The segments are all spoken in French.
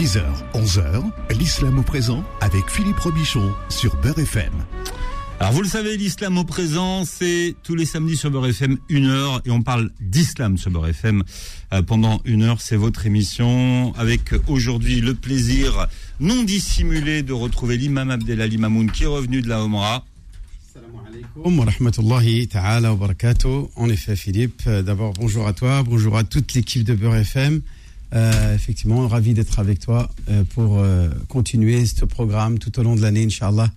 10h, 11h, l'islam au présent avec Philippe Robichon sur Beurre FM. Alors vous le savez, l'islam au présent, c'est tous les samedis sur Beurre FM, une heure, et on parle d'islam sur Beurre FM euh, pendant une heure. C'est votre émission, avec aujourd'hui le plaisir non dissimulé de retrouver l'imam Abdelali Mamoun qui est revenu de la Omra. wa rahmatullahi ta'ala wa barakatuh. En effet, Philippe, euh, d'abord bonjour à toi, bonjour à toute l'équipe de Beurre FM. Euh, effectivement, ravi d'être avec toi euh, pour euh, continuer ce programme tout au long de l'année, Inch'Allah,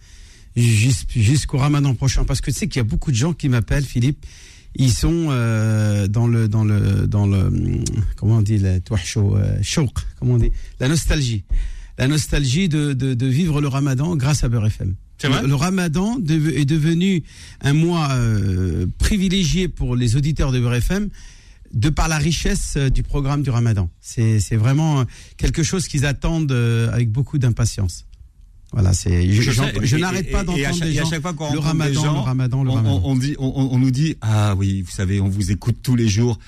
jus- jusqu'au ramadan prochain. Parce que tu sais qu'il y a beaucoup de gens qui m'appellent, Philippe. Ils sont dans le dans le dans le comment on dit le shawq, comment on dit la nostalgie, la nostalgie de, de, de vivre le Ramadan grâce à Beurre FM. Vrai? Le, Ramadan est devenu un mois privilégié pour les auditeurs de Beurre FM de par la richesse euh, du programme du Ramadan. C'est c'est vraiment euh, quelque chose qu'ils attendent euh, avec beaucoup d'impatience. Voilà, c'est je, n'arrête pas d'entendre des et à gens chaque fois qu'on le Ramadan, gens, le Ramadan, le on, Ramadan. on- on dit, on, on nous dit, ah oui, vous savez, on vous écoute tous les jours,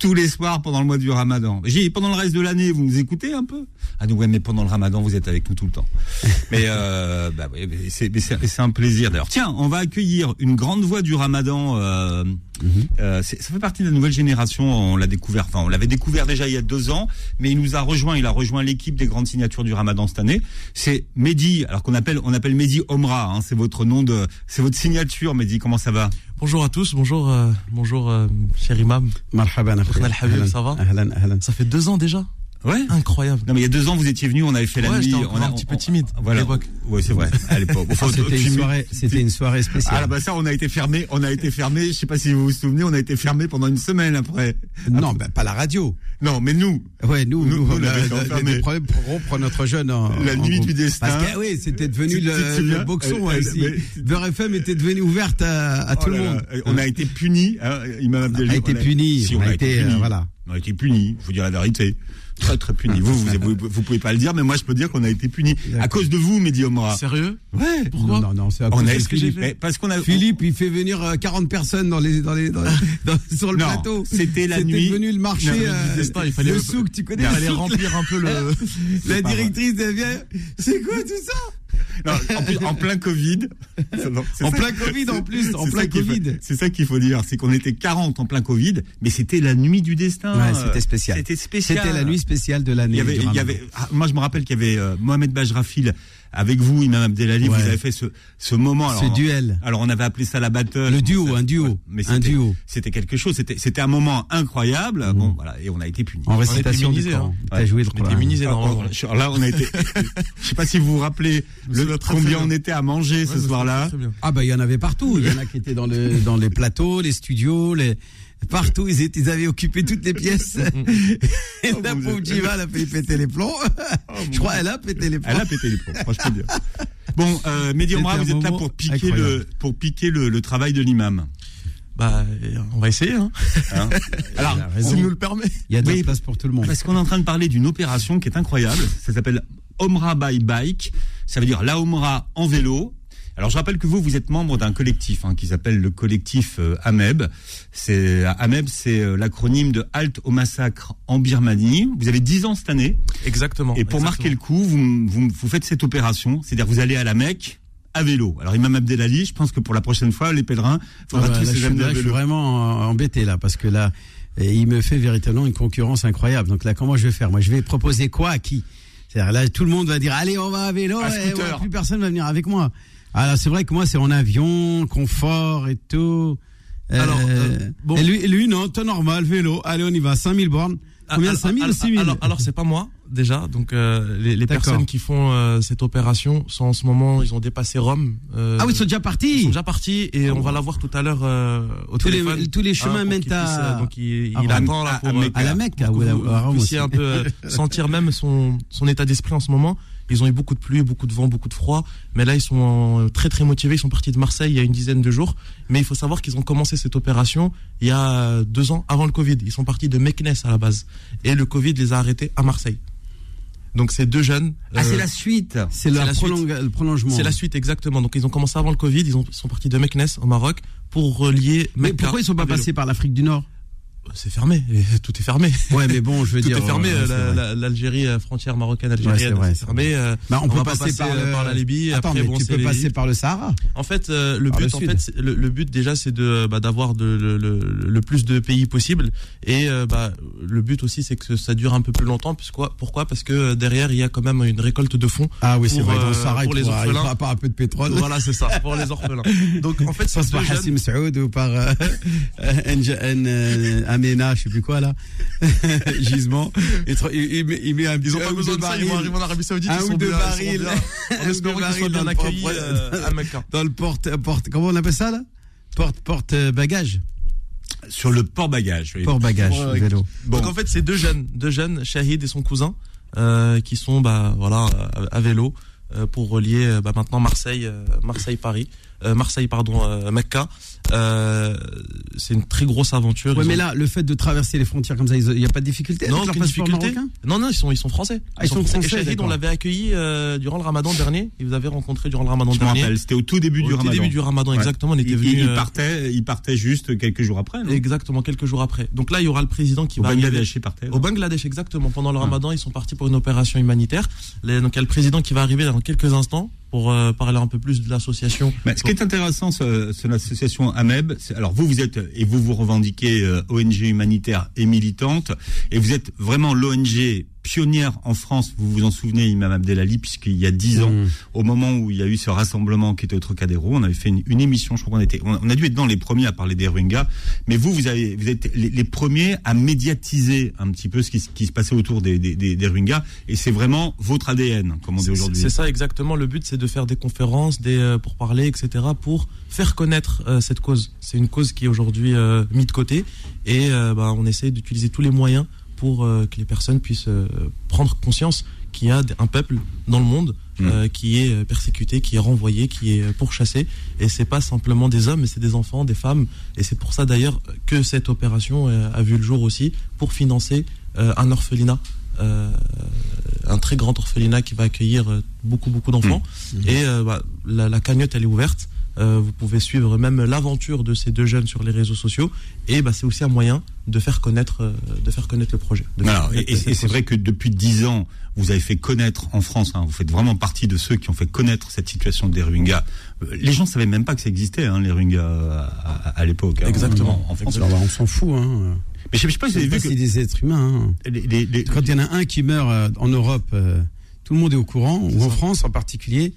tous les soirs pendant le mois du Ramadan. J'ai dit, pendant le reste de l'année, vous nous écoutez un peu? Ah non, ouais, mais pendant le Ramadan, vous êtes avec nous tout le temps. mais euh, bah, ouais, mais c'est mais c'est- c'est un plaisir. D'ailleurs, tiens, on va accueillir une grande voix du Ramadan. Euh, Mhm. euh, ça fait partie de la nouvelle génération. On l'a découvert, enfin, on l'avait découvert déjà il y a deux ans, mais il nous a rejoint. Il a rejoint l'équipe des grandes signatures du Ramadan cette année. C'est Mehdi, alors qu'on appelle, on appelle Mehdi Omra. Hein, c'est votre nom de, c'est votre signature, Mehdi. Comment ça va? Bonjour à tous, bonjour, euh, bonjour, euh, cher imam. Marhaban, ça va. Ça fait deux ans déjà Ouais. Incroyable. Non, mais il y a deux ans, vous étiez venu, on avait fait la Ouais, nuit. on a- un petit peu on- timide Voilà. à l'époque. Ouais, c'est vrai. À l'époque. C'était une soirée, c'était une soirée spéciale. Ah bah ça, on a été fermé. On a été fermé. Je sais pas si vous vous souvenez, on a été fermé pendant une semaine après. non, ben, pas la radio. Non, mais nous. Ouais, nous, Nous, nous, on on a des- problèmes pour rompre notre jeune. en- La en nuit groupe. du destin. Parce que, oui, c'était devenu Tu- le, le boxon elle- ici. Beurre FM était devenu ouverte à, à Oh tout le monde. là, On a été punis. Hein, Imam On Abdelali, a été punis. On a été, voilà. On a été punis. Faut dire la vérité. Très très punis. Vous, vous, vous, vous pouvez pas le dire, mais moi je peux dire qu'on a été punis à cause de vous, Mehdi Omra. Sérieux Ouais. Pourquoi Non, non, non, c'est à cause de ce que j'ai Philippe. fait parce qu'on a. Philippe, il fait venir euh, 40 personnes dans les, dans les, dans, dans- sur le Non, plateau. c'était la nuit. C'était devenu le marché, euh, du destin, il fallait- le souk, tu connais Il le fallait remplir un peu le. La directrice, elle vient. C'est quoi tout ça? Non, en, plus, en plein Covid. En plein Covid en plus, en c'est plein ça qu'il faut- Covid. C'est ça qu'il faut dire, c'est qu'on était 40 en plein Covid, mais c'était la nuit du destin. Ouais, c'était spécial. C'était spécial. C'était la nuit spéciale de l'année. Il y avait, du il y Ramadan. avait, ah, moi je me rappelle qu'il y avait euh, Mohamed Bajrafil avec vous, Imam Abdelali, Ouais. vous avez fait ce, ce moment. Ce duel. Alors on avait appelé ça la battle. Le duo, un duo, mais un c'était- duo. C'était quelque chose. C'était, c'était un moment incroyable. Bon, voilà, et on a été punis. En récitation du Coran. hein. T'as Ouais. joué le On était Coran. Ah, là, on a été. Je sais pas si vous vous rappelez le, combien bien. on était à manger Ouais, ce soir-là. Ah bah il y en avait partout. Il y en a qui étaient dans le dans les plateaux, les studios, les partout. Ils, étaient, ils avaient occupé toutes les pièces. Et la mon pauvre Dieu. Jiva, elle a fait péter les plombs. Je crois elle a pété les plombs. Elle a pété les plombs, peux dire. Bon, euh, Mehdi Omra, C'était vous êtes là pour piquer incroyable. le pour piquer le, le travail de l'imam. Bah, on va essayer, hein. hein. Alors. S'il nous le permet. Il y a de Oui, la place pour tout le monde. parce qu'on est en train de parler d'une opération qui est incroyable. Ça s'appelle Omra by Bike. Ça veut dire la Omra en vélo. Alors je rappelle que vous, vous êtes membre d'un collectif hein, qui s'appelle le collectif euh, AMEB. C'est AMEB, c'est euh, l'acronyme de Halte au massacre en Birmanie. Vous avez 10 ans cette année. Exactement. Et pour marquer le coup, vous, vous, vous faites cette opération, c'est-à-dire vous allez à la Mecque à vélo. Alors Imam Abdelali, je pense que pour la prochaine fois, les pèlerins, Ah faudra bah, tous là, je, suis, là, je suis vraiment euh, embêté là parce que là il me fait véritablement une concurrence incroyable. Donc là comment je vais faire? Moi je vais proposer quoi à qui? C'est-à-dire là tout le monde va dire allez on va à vélo et ouais, plus personne va venir avec moi. Alors c'est vrai que moi c'est en avion, confort et tout. Alors, euh, bon. Et lui, lui non, tout normal, vélo. Allez, on y va, 5000 bornes. Combien, alors, 5000 ou alors, 6000 Alors, alors c'est pas moi déjà. Donc euh, les, personnes qui font euh, cette opération sont en ce moment, ils ont dépassé Rome. euh, Ah oui, ils sont déjà ils partis. sont déjà partis et on va la voir tout à l'heure euh, au Tous les- tous les chemins pour mènent à- puisse, euh, donc il, à il Rome. attend là pour à euh, à la Mecque, à, Rome vous puissiez aussi. un peu euh, sentir même son, son état d'esprit en ce moment. Ils ont eu beaucoup de pluie, beaucoup de vent, beaucoup de froid, mais là ils sont euh, très très motivés. Ils sont partis de Marseille il y a une dizaine de jours, mais il faut savoir qu'ils ont commencé cette opération il y a deux ans avant le Covid. Ils sont partis de Meknes à la base, et le Covid les a arrêtés à Marseille. Donc ces deux jeunes. Ah, euh, c'est la suite. C'est la le prolongement. c'est la suite exactement. Donc ils ont commencé avant le Covid. Ils ont, ils sont partis de Meknes au Maroc pour relier. Mais Mecca pourquoi ils sont à pas passés par l'Afrique du Nord? C'est fermé, tout est fermé. Ouais, mais bon, je veux tout dire. est fermé. euh, vrai. L'Algérie, euh, frontière marocaine Ouais, algérienne, vrai, c'est fermé. euh, Bah, on, on peut passer, par, le... euh, par la Libye, Attends, après, mais bon, tu peux les- passer par le Sahara. En fait, euh, le Par le but, en fait, le, le but déjà, c'est de bah, d'avoir le, plus de pays possible. Et euh, bah, le but aussi, c'est que ça dure un peu plus longtemps. Pourquoi Pourquoi? Parce que euh, derrière, il y a quand même une récolte de fonds. Ah oui, c'est vrai. Dans le euh, Sahara, pour il les orphelins. pas un peu de pétrole. Voilà, c'est ça, pour les orphelins. Donc, en fait, Ça se par. Hassim Saoud ou par euh, euh, Amena, je sais plus quoi là, gisement. Il, tra- il, il met, il met un Ils ont pas besoin de ça, ils vont arriver en Arabie Saoudite, Un ou deux barils. En espérant qu'ils soient bien dans le accueillis propre- euh, à Mecca. dans le porte, porte, comment on appelle ça là? Porte, porte euh, bagage, Sur le port-bagage. oui. port bagage, Pour, euh, vélo. Bon. Donc en fait, c'est deux jeunes, deux jeunes, Shahid et son cousin, euh, qui sont bah voilà à, à vélo euh, pour relier euh, bah, maintenant Marseille, euh, Marseille Paris, euh, Marseille pardon, euh, Mecca. Euh, c'est une très grosse aventure. Ouais, mais ont- là, le fait de traverser les frontières comme ça, il n'y a pas de difficulté non, avec leur difficulté. Non, non, ils sont, ils sont français. Ah, ils sont français, Et Shahid, on l'avait accueilli euh, durant le Ramadan dernier. Il vous avait rencontré durant le Ramadan Je dernier. rappelle, c'était au tout début Au du tout Ramadan. début du Ramadan, Ouais. exactement. On était Il, venu. il euh, partait, il partait juste quelques jours après, non Exactement, quelques jours après. Donc là, il y aura le président qui Au va arriver. Bangladesh, il partait. Au Bangladesh, exactement. Pendant le Ramadan, ils sont partis pour une opération humanitaire. Les- donc il y a le président qui va arriver dans quelques instants pour euh, parler un peu plus de l'association. Mais ce qui est intéressant, c'est l'association AMEB. Alors vous, vous êtes et vous vous revendiquez euh, ONG humanitaire et militante, et vous êtes vraiment l'ONG pionnière en France. Vous vous en souvenez, Imam Abdelali, puisqu'il y a dix ans, Mmh. au moment où il y a eu ce rassemblement qui était au Trocadéro, on avait fait une, une émission. Je crois qu'on était, on, on a dû être dans les premiers à parler des Rohingyas. Mais vous, vous avez, vous êtes les, les premiers à médiatiser un petit peu ce qui, se- qui se passait autour des, des, des, des Rohingyas, et c'est vraiment votre ADN, comme on dit aujourd'hui. C'est ça exactement. Le but, c'est de faire des conférences, des euh, pour parler, etc., pour faire connaître euh, cette cause. C'est une cause qui est aujourd'hui euh, mise de côté, et euh, bah, on essaie d'utiliser tous les moyens pour euh, que les personnes puissent euh, prendre conscience qu'il y a un peuple dans le monde Mm. euh, qui est persécuté, qui est renvoyé, qui est pourchassé, et c'est pas simplement des hommes, mais c'est des enfants, des femmes, et c'est pour ça d'ailleurs que cette opération euh, a vu le jour aussi pour financer euh, un orphelinat. un très grand orphelinat qui va accueillir beaucoup beaucoup d'enfants et euh, bah, la, la cagnotte elle est ouverte Euh, vous pouvez suivre même l'aventure de ces deux jeunes sur les réseaux sociaux et bah, c'est aussi un moyen de faire connaître euh, de faire connaître le projet de faire Alors, et, c'est vrai que depuis dix ans, vous avez fait connaître en France, hein, vous faites vraiment partie de ceux qui ont fait connaître cette situation des Rohingyas. Euh, Les gens savaient même pas que ça existait, hein, les Rohingyas à, à- à l'époque. hein, Exactement. En, en France. Alors, on s'en fout. Hein. Mais je je sais pas si vous C'est avez vu que des êtres humains. hein. les, les- les- Quand il y en a un qui meurt euh, en Europe, euh, tout le monde est au courant, ou en. France en particulier.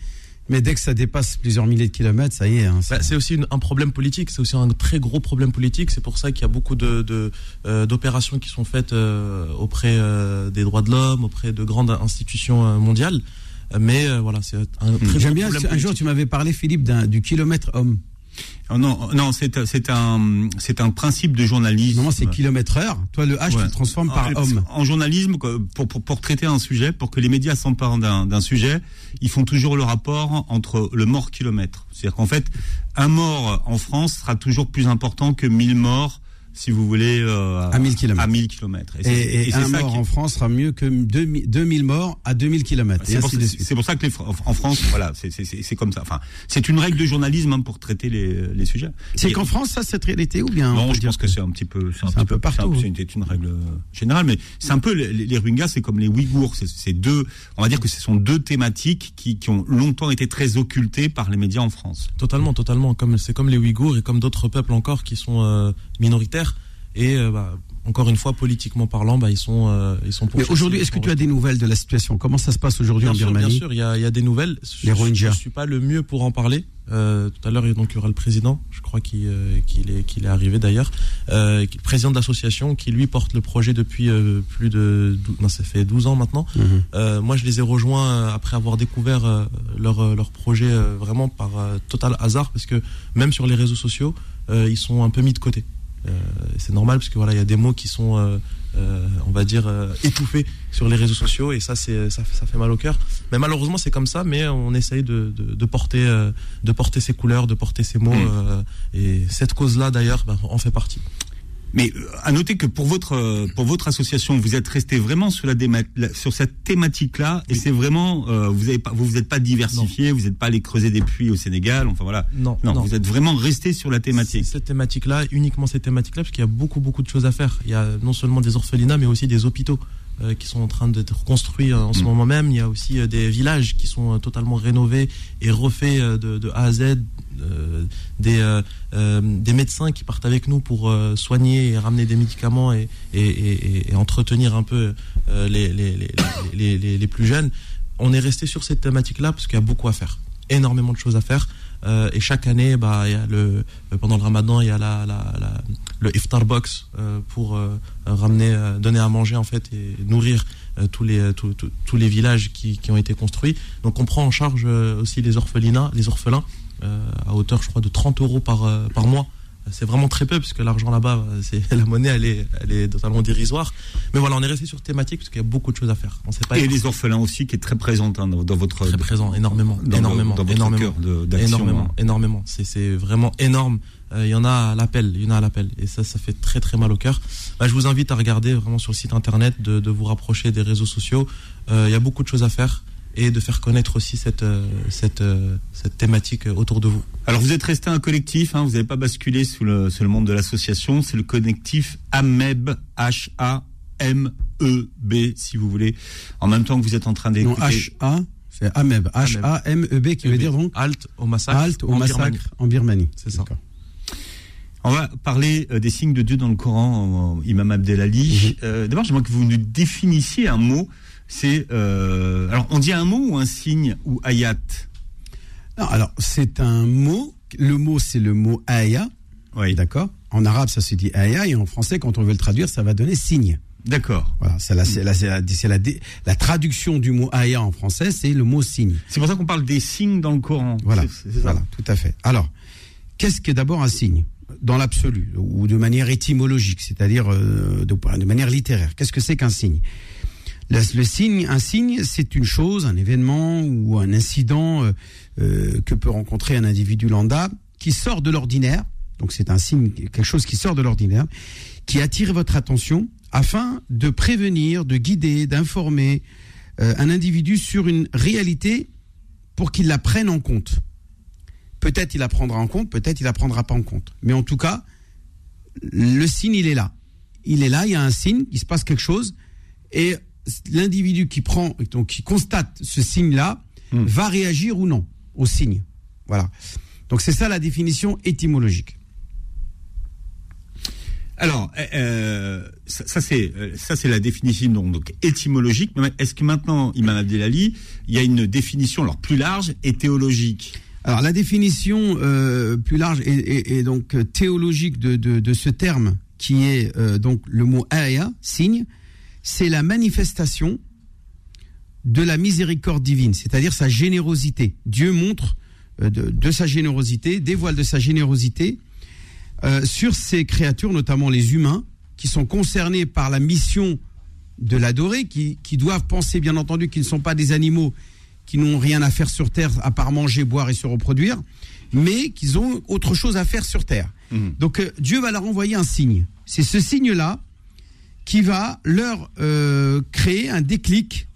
Mais dès que ça dépasse plusieurs milliers de kilomètres, ça y est. hein, Bah, c'est aussi une- un problème politique, c'est aussi un très gros problème politique. C'est pour ça qu'il y a beaucoup de, de, euh, d'opérations qui sont faites euh, auprès euh, des droits de l'homme, auprès de grandes institutions euh, mondiales. Euh, Mais euh, voilà, c'est un très J'aime bien, un jour tu m'avais parlé, Philippe, d'un- du kilomètre homme. Oh non, non, c'est c'est un c'est un principe de journalisme. Normalement, c'est kilomètre heure. Toi, le H, tu Ouais. le transformes par En- homme. En journalisme, pour, pour, pour traiter un sujet, pour que les médias s'emparent d'un d'un sujet, ils font toujours le rapport entre le mort kilomètre. C'est-à-dire qu'en fait, un mort en France sera toujours plus important que 1000 morts, si vous voulez, euh, À 1000 kilomètres. À 1000 kilomètres. Et, et c'est un mort qui- en France sera mieux que 2000 2000 morts à 2000 kilomètres. Et C'est pour, ça que les, en France, voilà, c'est- comme ça. Enfin, c'est une règle de journalisme hein, pour traiter les, les sujets. C'est Et- qu'en France, ça, cette réalité ou bien on Non, je pense que c'est un petit peu, c'est un, c'est petit un peu partout, c'est un-. C'est une règle générale, mais c'est un peu les, les Rohingyas, c'est comme les Ouïghours. C'est c'est deux, on va dire que ce sont deux thématiques qui, qui ont longtemps été très occultées par les médias en France. Totalement, totalement. Comme c'est comme les Ouïghours et comme d'autres peuples encore qui sont euh, minoritaires et euh, bah, encore une fois politiquement parlant, bah, ils sont euh, ils sont. Mais aujourd'hui, est-ce que tu as des nouvelles de la situation? Comment ça se passe aujourd'hui en sûr, bien Birmanie? sûr, il y a, il y a des nouvelles. Je- Les Rohingyas. Je, suis pas le mieux pour en parler. Euh, tout à l'heure, donc il y aura le président, je crois qu'il euh, qu'il est qu'il est arrivé d'ailleurs, euh, président de l'association, qui lui porte le projet depuis plus de, dou- non, ça fait 12 ans maintenant. Mhm. Moi, je les ai rejoints après avoir découvert leur leur projet vraiment par total hasard, parce que même sur les réseaux sociaux, ils sont un peu mis de côté. Euh, c'est normal parce que voilà, il y a des mots qui sont, euh, euh, on va dire, euh, étouffés sur les réseaux sociaux et ça, c'est ça, ça fait mal au cœur. Mais malheureusement, c'est comme ça. Mais on essaye de, de, de porter, euh, de porter ces couleurs, de porter ces mots. Mm. euh, et cette cause-là, d'ailleurs, bah, en fait partie. Mais euh, à noter que pour votre euh, pour votre association, vous êtes resté vraiment sur la, déma- sur cette thématique-là, et c'est vraiment euh, vous avez pas vous vous êtes pas diversifié, vous n'êtes pas allé creuser des puits au Sénégal, enfin voilà. Non, Non, non. vous êtes vraiment resté sur la thématique. Cette thématique-là, uniquement cette thématique-là, parce qu'il y a beaucoup, beaucoup de choses à faire. Il y a non seulement des orphelinats, mais aussi des hôpitaux euh, qui sont en train d'être construits euh, en ce Mm. moment même. Il y a aussi des villages qui sont totalement rénovés et refaits de, de A à Z. euh, des, euh, euh, des médecins qui partent avec nous pour soigner et ramener des médicaments et, et, et- et entretenir un peu les, les, les, les, plus jeunes. On est resté sur cette thématique-là parce qu'il y a beaucoup à faire, énormément de choses à faire. Et chaque année, bah, le, pendant le ramadan, il y a la, la, le iftar box pour ramener, donner à manger en fait et nourrir tous les tous, les villages qui, qui ont été construits. Donc on prend en charge aussi les orphelinats, les orphelins à hauteur, je crois, de 30 euros par euh, par mois. C'est vraiment très peu puisque l'argent là-bas, euh, c'est la monnaie, elle est elle est totalement dérisoire. Mais voilà, on est resté sur thématique parce qu'il y a beaucoup de choses à faire. On sait pas Et les orphelins aussi, qui est très présente hein, dans, dans votre très présent, énormément, dans, énormément, dans votre énormément. cœur. Énormément, hein. énormément. C'est, vraiment énorme. Euh, Il y en a à l'appel, il y en a à l'appel. Et ça, ça fait très très mal au cœur. Bah, je vous invite à regarder vraiment sur le site internet, de, de vous rapprocher des réseaux sociaux. Euh, Il y a beaucoup de choses à faire et de faire connaître aussi cette, euh, cette, euh, cette thématique autour de vous. Alors vous êtes resté un collectif, hein, vous n'avez pas basculé sous le, sous le monde de l'association, c'est le collectif AMEB, H-A-M-E-B, si vous voulez. En même temps que vous êtes en train Non, d'écouter... H-A, c'est Ameb. H-A-M-E-B, qui veut dire donc Halte au massacre. halte au en massacre Birmanie. en Birmanie. C'est ça. D'accord. On va parler euh, des signes de Dieu dans le Coran, Imam Abdelali. Euh, D'abord, j'aimerais que vous nous définissiez un mot. C'est euh, alors on dit un mot ou un signe ou ayat? Non, alors, c'est un mot. Le mot, c'est le mot aya. Oui, D'accord? En arabe, ça se dit aya. Et en français, quand on veut le traduire, ça va donner signe. d'accord. Voilà, c'est la, traduction du mot aya en français, c'est le mot signe. C'est pour ça qu'on parle des signes dans le Coran. Voilà, voilà, tout à fait. Alors, qu'est-ce qu'est d'abord un signe? Dans l'absolu ou de manière étymologique, c'est-à-dire euh, de, de manière littéraire Qu'est-ce que c'est qu'un signe? Le, signe, un signe, c'est une chose, un événement ou un incident euh, euh, que peut rencontrer un individu lambda qui sort de l'ordinaire. Donc c'est un signe, quelque chose qui sort de l'ordinaire, qui attire votre attention afin de prévenir, de guider, d'informer euh, un individu sur une réalité pour qu'il la prenne en compte. Peut-être il la prendra en compte, peut-être il la prendra pas en compte. Mais en tout cas, le signe, il est là. Il est là, il y a un signe, il se passe quelque chose, et l'individu qui prend, donc qui constate ce signe-là, Hmm. va réagir ou non au signe. Voilà. Donc c'est ça la définition étymologique. Alors, euh, euh, ça, ça, c'est euh, ça c'est la définition donc, donc étymologique. Est-ce que maintenant, Imam Abdelali, il y a une définition alors plus large et théologique? Alors la définition euh, plus large et, et- et donc théologique de, de- de ce terme qui est euh, donc le mot aya, signe, c'est la manifestation de la miséricorde divine, c'est-à-dire sa générosité. Dieu montre euh, de, de sa générosité, dévoile de sa générosité euh, sur ces créatures, notamment les humains, qui sont concernés par la mission de l'adorer, qui, qui doivent penser bien entendu qu'ils ne sont pas des animaux qui n'ont rien à faire sur Terre à part manger, boire et se reproduire, mais qu'ils ont autre chose à faire sur Terre. Mhm. Donc euh, Dieu va leur envoyer un signe. C'est ce signe-là qui va leur euh, créer un déclic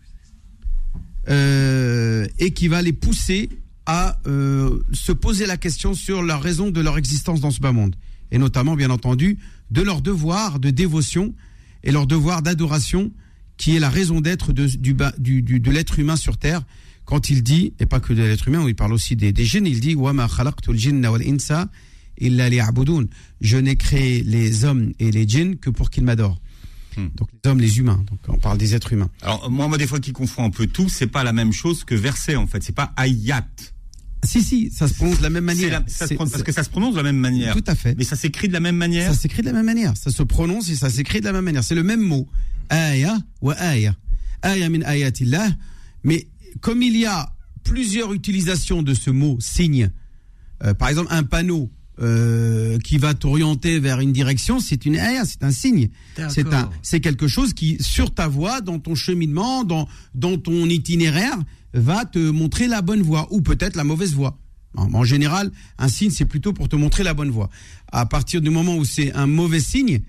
euh, et qui va les pousser à euh, se poser la question sur la raison de leur existence dans ce bas monde, et notamment, bien entendu, de leur devoir de dévotion et leur devoir d'adoration, qui est la raison d'être de, l'être humain sur Terre, quand il dit, et pas que de l'être humain, il parle aussi des, des jeunes, il dit, Je n'ai créé les hommes et les djinns que pour qu'ils m'adorent. Hmm. Donc les hommes, les humains. Donc on parle des êtres humains. Alors moi, moi, des fois qui confond un peu tout, c'est pas la même chose que verset en fait. C'est pas ayat. Si, si, ça se prononce de la même manière. la- ça se prononce- parce que ça se prononce de la même manière. Tout à fait. Mais ça s'écrit de la même manière. Ça s'écrit de la même manière. Ça se prononce et ça s'écrit de la même manière. C'est le même mot. Aya wa aya. Aya min ayatillah. Mais comme il y a plusieurs utilisations de ce mot signe, euh, par exemple un panneau euh, qui va t'orienter vers une direction, c'est une c'est un signe. C'est un, c'est quelque chose qui sur ta voie, dans ton cheminement, dans dans ton itinéraire, va te montrer la bonne voie ou peut-être la mauvaise voie. En, général, un signe c'est plutôt pour te montrer la bonne voie. À partir du moment où c'est un mauvais signe,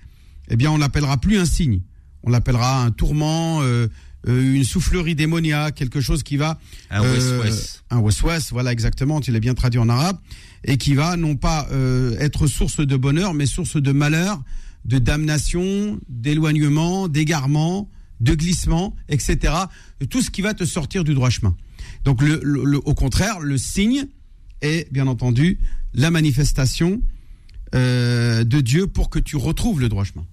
eh bien, on l'appellera plus un signe. On l'appellera un tourment, euh, euh, une soufflerie démoniaque, quelque chose qui va Un euh, wes-wes. un wes-wes, voilà exactement, tu l'as bien traduit en arabe, et qui va non pas euh, être source de bonheur, mais source de malheur, de damnation, d'éloignement, d'égarement, de glissement, etc. Tout ce qui va te sortir du droit chemin. Donc, au contraire, le signe est bien entendu la manifestation euh, de Dieu pour que tu retrouves le droit chemin.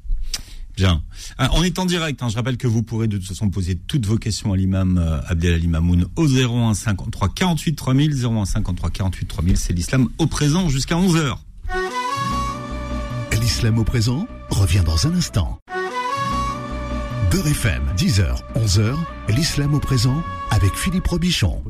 Bien. Ah, on est en direct. hein. Je rappelle que vous pourrez de toute façon poser toutes vos questions à l'imam euh, Abdelali Mamoun au 01 53 48 3000. 01 53 48 3000. C'est l'islam au présent jusqu'à 11h. L'islam au présent revient dans un instant. Beurre FM, 10h, 11h, l'islam au présent avec Philippe Robichon.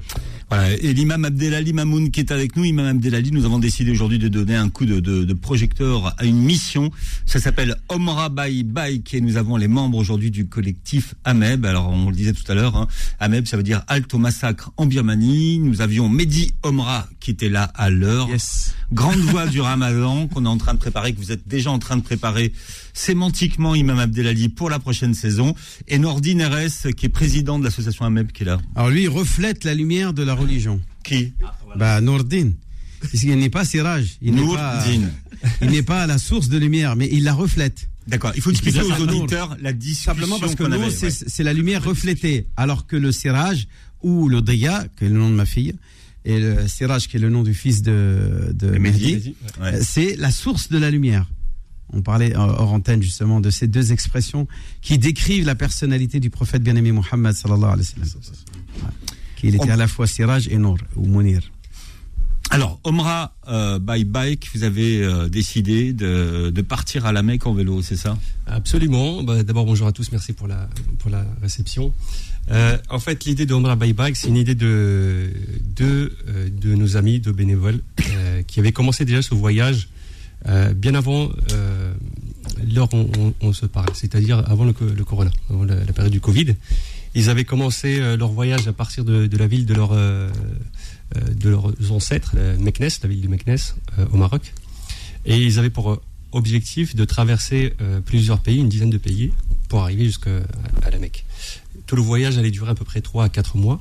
Voilà, et l'imam Abdelali Mamoun qui est avec nous, imam Abdelali, nous avons décidé aujourd'hui de donner un coup de, de- de projecteur à une mission. Ça s'appelle Omra by Bike et nous avons les membres aujourd'hui du collectif AMEB. Alors on le disait tout à l'heure, hein, AMEB ça veut dire Halte au massacre en Birmanie. Nous avions Mehdi Omra qui était là à l'heure. Yes. Grande voix du Ramadan qu'on est en train de préparer, que vous êtes déjà en train de préparer sémantiquement Imam Abdelali pour la prochaine saison. Et Nordine RS qui est président de l'association AMEB qui est là. Alors lui, il reflète la lumière de la religion. Qui? Bah, Nourdin. Il n'est pas Siraj. Il n'est pas, Nourdine. il n'est pas la source de lumière, mais il la reflète. D'accord, il faut expliquer aux auditeurs la discussion Simplement parce que nous, c'est ouais. la lumière reflétée. Alors que le Siraj ou le Diya, qui est le nom de ma fille, et le Siraj, qui est le nom du fils de, de Mehdi. Ouais. c'est la source de la lumière. On parlait euh, hors antenne justement de ces deux expressions qui décrivent la personnalité du prophète bien-aimé Mohammed sallallahu alayhi wa sallam. Ouais. Qu'il était à la fois Siraj et Nour, ou Mounir. Alors, Omra euh, by Bike, vous avez euh, décidé de, de partir à la Mecque en vélo, c'est ça? Absolument. Bah, D'abord, bonjour à tous. Merci pour la, pour la réception. Euh, en fait, l'idée de Omra Buyback, c'est une idée de, de, de nos amis, de bénévoles, euh, qui avaient commencé déjà ce voyage euh, bien avant euh, l'heure où on, on se parle, c'est-à-dire avant le, le corona, avant la, la période du Covid. Ils avaient commencé euh, leur voyage à partir de, de la ville de, leur, euh, de leurs ancêtres, la Meknes, la ville de Meknes, euh, au Maroc. Et ils avaient pour objectif de traverser euh, plusieurs pays, une dizaine de pays, pour arriver jusqu'à à la Mecque. Tout le voyage allait durer à peu près 3 à 4 mois.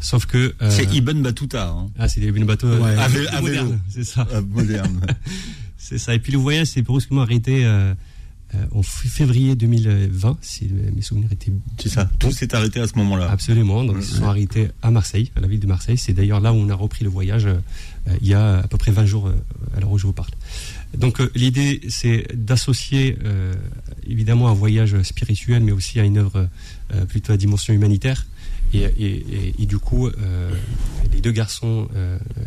Sauf que. euh, C'est Ibn Battuta, hein, Ah, c'est des bateaux Ouais. euh, à modernes, vélo. c'est ça. euh, moderne. C'est ça. Et puis le voyage s'est brusquement arrêté euh, euh, en février 2020, si mes souvenirs étaient c'est ça. Tout s'est arrêté à ce moment-là. Absolument. Donc, ils se sont arrêtés à Marseille, à la ville de Marseille. C'est d'ailleurs là où on a repris le voyage euh, il y a à peu près 20 jours à l'heure où je vous parle. Donc, l'idée, c'est d'associer évidemment un voyage spirituel, mais aussi à une œuvre plutôt à dimension humanitaire. Et, et- et- et du coup, les deux garçons,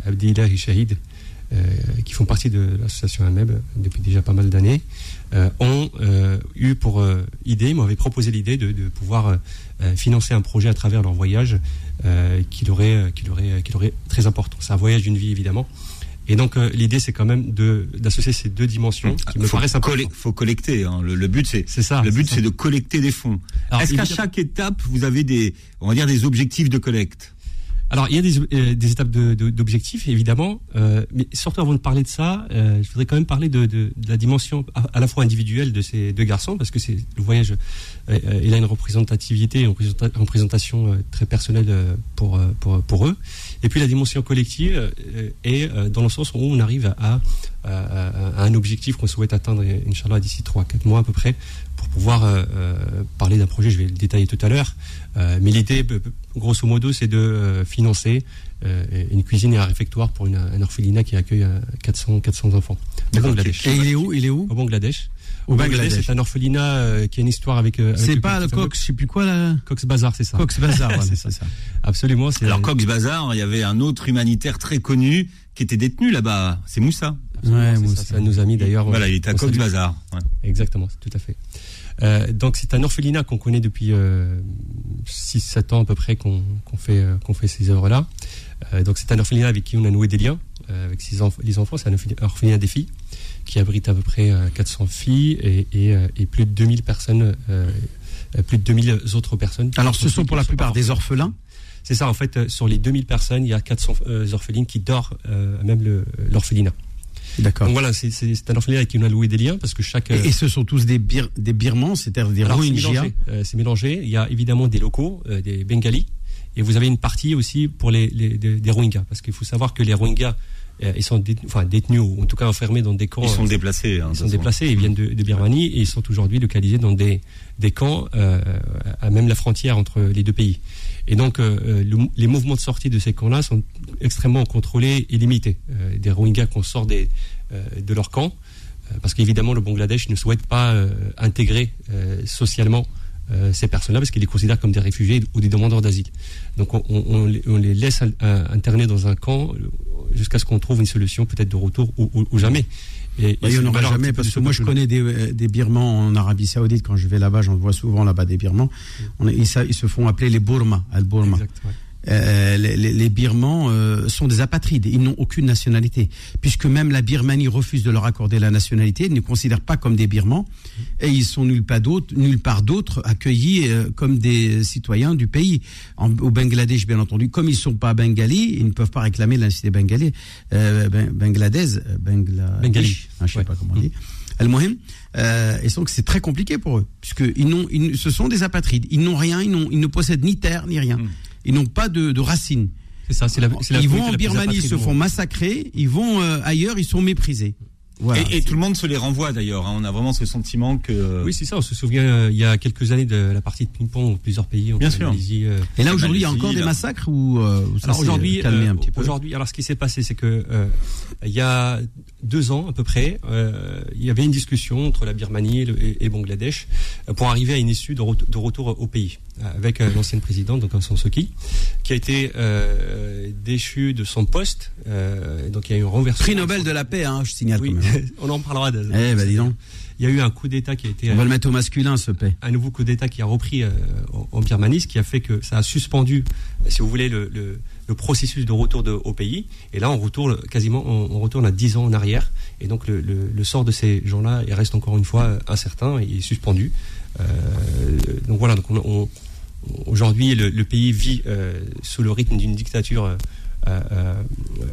Abdillah et Shahid, qui font partie de l'association AMEB depuis déjà pas mal d'années, euh, ont euh, eu pour euh, idée, m'avaient proposé l'idée de, de pouvoir euh, euh, financer un projet à travers leur voyage euh, qui, leur est, euh, qui, leur est, qui leur est très important. C'est un voyage d'une vie, évidemment. Et donc, euh, l'idée, c'est quand même de- d'associer ces deux dimensions qui me faut, paraissent importantes. faut collecter. hein. Le, le but, c'est C'est ça. le but, c'est de collecter des fonds. Est-ce qu'à chaque étape, vous avez des, on va dire, des objectifs de collecte? Alors, il y a des, euh, des étapes d'objectifs, évidemment, euh, mais surtout avant de parler de ça, euh, je voudrais quand même parler de, la dimension à, la fois individuelle de ces deux garçons, parce que c'est le voyage, il a une représentativité, une une représentation très personnelle pour, eux, et puis la dimension collective est dans le sens où on arrive à, un objectif qu'on souhaite atteindre, Inch'Allah, d'ici 3-4 mois à peu près, pour pouvoir parler d'un projet, je vais le détailler tout à l'heure, mais l'idée, grosso modo, c'est de euh, financer euh, une cuisine et un réfectoire pour une, un orphelinat qui accueille euh, 400, 400 enfants au Bangladesh. Et il est où Il est où? Au Bangladesh. Au Bangladesh. c'est un orphelinat euh, qui a une histoire avec. euh, avec C'est pas le Cox, je sais plus quoi là? Cox Bazar, c'est ça. Cox Bazar, voilà, C'est ça. Absolument. Alors, Cox Bazar, il y avait un autre humanitaire très connu qui était détenu là-bas. C'est Moussa. absolument, Ouais, c'est moi ça, de nos amis d'ailleurs. Voilà, il était à Cox. Bazar. Ouais. Exactement, tout à fait. Euh, donc c'est un orphelinat qu'on connaît depuis 6-7 ans à peu près qu'on qu'on fait, euh, qu'on fait ces œuvres-là. Euh, donc c'est un orphelinat avec qui on a noué des liens, euh, avec ses enf- les enfants. C'est un orphelinat- des filles qui abrite à peu près euh, 400 filles et, et, euh, et plus de 2000 personnes, euh, euh, plus de 2000 autres personnes. Alors, ce sont pour la plupart des orphelins? c'est ça, en fait, euh, sur les 2000 personnes, il y a 400 euh, orphelines qui dorment euh, même l'orphelinat. D'accord. Donc voilà, c'est- c'est c'est un orphelinat avec qui on a loué des liens parce que chaque. Et, et ce sont tous des, bir, des Birmans, c'est-à-dire des Rohingyas. mélangé, euh, c'est mélangé. Il y a évidemment des locaux, euh, des Bengalis, et vous avez une partie aussi pour les, les- des, des Rohingyas, parce qu'il faut savoir que les Rohingyas, euh, ils sont détenus, enfin, détenus ou en tout cas enfermés dans des camps. Ils sont euh, déplacés. hein, ils sont déplacés, ils viennent de, de Birmanie et ils sont aujourd'hui localisés dans des, des camps euh, à même la frontière entre les deux pays. Et donc, euh, euh, les mouvements de sortie de ces camps-là sont extrêmement contrôlés et limités. Euh, des Rohingyas qu'on sort de leur camp, parce qu'évidemment, le Bangladesh ne souhaite pas intégrer socialement ces personnes-là, parce qu'il les considère comme des réfugiés ou des demandeurs d'asile. Donc, on, on- les, laisse in- interner dans un camp jusqu'à ce qu'on trouve une solution, peut-être de retour ou, ou- ou jamais. Et, Bah, il n'y en aura jamais parce que moi je connais des, des Birmans en Arabie Saoudite quand je vais là-bas, j'en vois souvent là-bas des Birmans. On est- ils, se font appeler les Burma, al-Burma. Ouais. Euh, les, les- les Birmans euh, sont des apatrides, ils n'ont aucune nationalité, puisque même la Birmanie refuse de leur accorder la nationalité, ils ne les considèrent pas comme des Birmans, et ils sont nulle part d'autre, nulle part d'autre accueillis euh, comme des citoyens du pays. En- au Bangladesh, bien entendu, comme ils ne sont pas bengalis, ils ne peuvent pas réclamer la nationalité bengalais, euh, ben- bangladaise, euh, Bangladesh, Bengali. hein, je ne sais Ouais. pas comment on dit. Al-Mohim, euh, et donc c'est très compliqué pour eux, puisque ils n'ont, ils, ce sont des apatrides. Ils n'ont rien, ils, n'ont, ils ne possèdent ni terre ni rien. Mm. Ils n'ont pas de, de racines. C'est ça, c'est la, la Ils vont en Birmanie, ils se font massacrer. Ils vont euh, ailleurs, ils sont méprisés. Voilà. Et, et tout le monde se les renvoie d'ailleurs. hein. On a vraiment ce sentiment que. Oui, c'est ça. On se souvient euh, il y a quelques années de la partie de ping-pong plusieurs pays ont Bien sûr. Malaisie, euh, Et là aujourd'hui, il y a encore des massacres ou euh, aujourd'hui, calmé euh, un petit peu. aujourd'hui, alors ce qui s'est passé, c'est que euh, il y a deux ans à peu près, euh, il y avait une discussion entre la Birmanie et le, et- et le Bangladesh euh, pour arriver à une issue de, ret- de retour au pays euh, avec euh, l'ancienne présidente, donc Aung San Suu Kyi, qui a été euh, déchue de son poste. donc il y a eu un renversement. Prix Nobel de la paix, hein, je signale Oui, on en parlera. de- Eh ben dis donc, Il y a eu un coup d'État qui a été on va le mettre au masculin ce paix. un nouveau coup d'État qui a repris en, Birmanie, ce qui a fait que ça a suspendu, si vous voulez, le, le- le processus de retour au pays. Et là, on retourne quasiment, on, retourne à 10 ans en arrière. Et donc, le, sort de ces gens-là reste encore une fois euh, incertain et suspendu. Euh, donc voilà. Donc on- on- aujourd'hui, le, pays vit euh, sous le rythme d'une dictature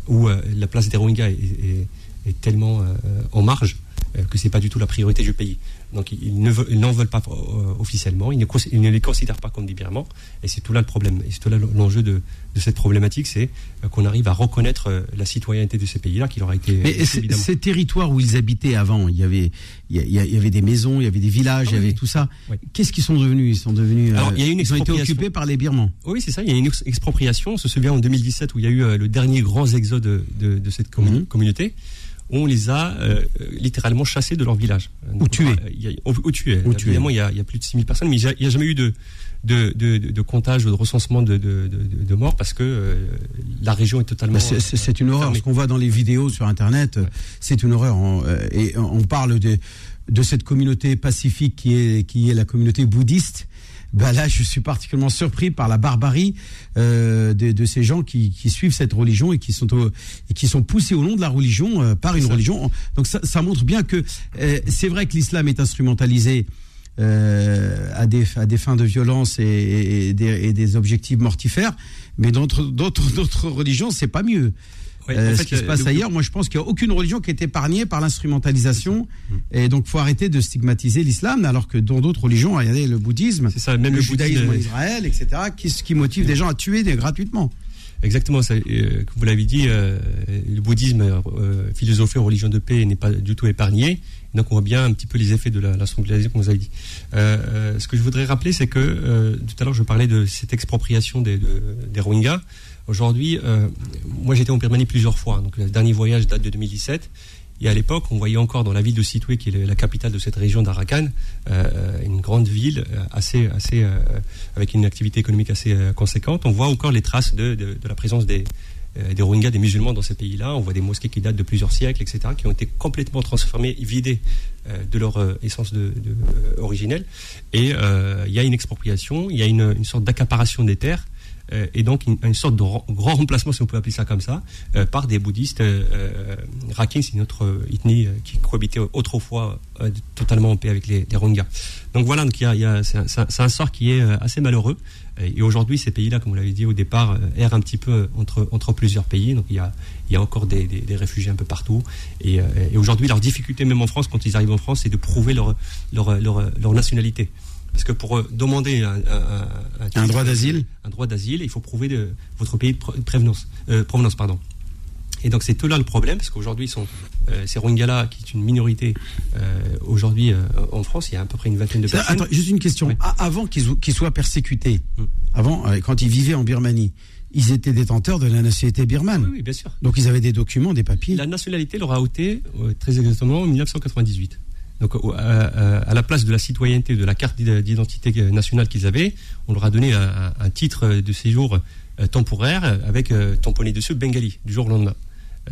où la place des Rohingyas est, est- tellement en marge que c'est pas du tout la priorité du pays. Donc ils ne veulent- n'en pas euh, officiellement, ils ne, cons- ils ne les considèrent pas comme des Birmans, et c'est tout là le problème. Et c'est tout là l'enjeu de, de cette problématique, c'est euh, qu'on arrive à reconnaître euh, la citoyenneté de ces pays-là qui leur a été Mais ces territoires où ils habitaient avant, il y avait, il y, a- il y avait des maisons, il y avait des villages, Ah il y avait tout ça. Oui. Qu'est-ce qu'ils sont devenus? Ils sont devenus. Alors, euh, il y a une ils ont été occupés par les Birmans. Oui, c'est ça. Il y a une ex- expropriation. On se souvient en 2017 où il y a eu le dernier grand exode de, cette Mhm. communauté. On les a euh, littéralement chassés de leur village. Ou, tués. Ou tués. Évidemment, il y, a, il y a plus de 6000 personnes, mais il n'y a, jamais eu de, de, de, de- de comptage ou de recensement de, morts parce que euh, la région est totalement. Bah, c'est- une horreur. Ce qu'on voit dans les vidéos sur Internet, c'est une horreur. On- euh, et on parle de, de cette communauté pacifique qui est, qui est la communauté bouddhiste. Bah là, je suis particulièrement surpris par la barbarie euh, de, de ces gens qui, qui suivent cette religion et qui sont au- et qui sont poussés au nom de la religion euh, par une ça. religion. Donc ça, ça montre bien que euh, c'est vrai que l'islam est instrumentalisé euh, à, des, à des fins de violence et, et- et des, et des objectifs mortifères, mais dans d'autres- d'autres d'autres religions, c'est pas mieux. Ouais, Euh, en ce fait, qui se le- passe le- ailleurs, moi je pense qu'il n'y a aucune religion qui est épargnée par l'instrumentalisation. Et donc faut arrêter de stigmatiser l'islam, alors que dans d'autres religions, regardez le bouddhisme, ça, même le, le judaïsme bouddhisme, en Israël, etc., qui, qui motive des gens à tuer des- gratuitement. Exactement, ça, euh, comme vous l'avez dit, euh, le bouddhisme, euh, philosophie ou religion de paix n'est pas du tout épargné. Donc on voit bien un petit peu les effets de la, la comme vous avez dit. Euh, euh, ce que je voudrais rappeler, c'est que euh, tout à l'heure je parlais de cette expropriation des, de- des Rohingyas. Aujourd'hui, euh, moi j'étais en Birmanie plusieurs fois. Donc le dernier voyage date de 2017. Et à l'époque, on voyait encore dans la ville de Sitwe, qui est la capitale de cette région d'Arakan, euh, une grande ville euh, assez, assez, avec une activité économique assez conséquente. On voit encore les traces de, de, la présence des, des Rohingyas, des musulmans dans ces pays-là. On voit des mosquées qui datent de plusieurs siècles, etc., qui ont été complètement transformées, vidées de leur essence originelle. Et il y a une expropriation, il y a une sorte d'accaparation des terres euh, et donc une, une sorte de grand remplacement, si on peut appeler ça comme ça, euh, par des bouddhistes. Euh, euh, Rakhine, c'est une autre ethnie qui cohabitait autrefois totalement en paix avec les, les Rohingyas. Donc voilà, donc y a, c'est un, sort qui est assez malheureux. Et aujourd'hui, ces pays-là, comme vous l'avez dit au départ, errent un petit peu entre, plusieurs pays. Donc il y a, encore des, réfugiés un peu partout. Et, aujourd'hui, leur difficulté, même en France, quand ils arrivent en France, c'est de prouver leur nationalité. Parce que pour euh, demander un, un- un titre- droit d'asile un droit d'asile, il faut prouver de votre pays de prévenance, euh, provenance. Pardon. Et donc c'est tout là le problème, parce qu'aujourd'hui, sont, euh, ces Rohingyas, qui est une minorité euh, aujourd'hui euh, en France, il y a à peu près une vingtaine de personnes. Attends, juste une question. Oui. Avant qu'ils soient persécutés, Mm. avant, quand ils vivaient en Birmanie, ils étaient détenteurs de la nationalité birmane. Oui, oui, bien sûr. Donc ils avaient des documents, des papiers. La nationalité leur a ôté très exactement en 1998. Donc, euh, euh, à la place de la citoyenneté, de la carte d'id- d'identité euh, nationale qu'ils avaient, on leur a donné un, un titre de séjour temporaire avec tamponné dessus Bengali du jour au lendemain.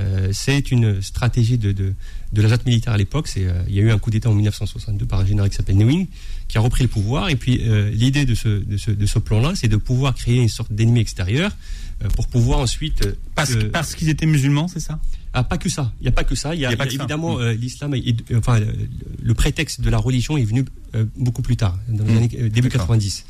Euh, c'est une stratégie de, de, de la militaire à l'époque. C'est, euh, il y a eu un coup d'État en 1962 par un général qui s'appelle Newing, qui a repris le pouvoir. Et puis euh, l'idée de ce, de ce, de ce plan-là, c'est de pouvoir créer une sorte d'ennemi extérieur pour pouvoir ensuite Parce, parce qu'ils étaient musulmans, c'est ça? Ah, pas que ça. Il n'y a pas que ça. Il y a, y y évidemment euh, l'islam. Enfin, le, prétexte de la religion est venu euh, beaucoup plus tard, dans les Mm. années euh, début D'accord. 90.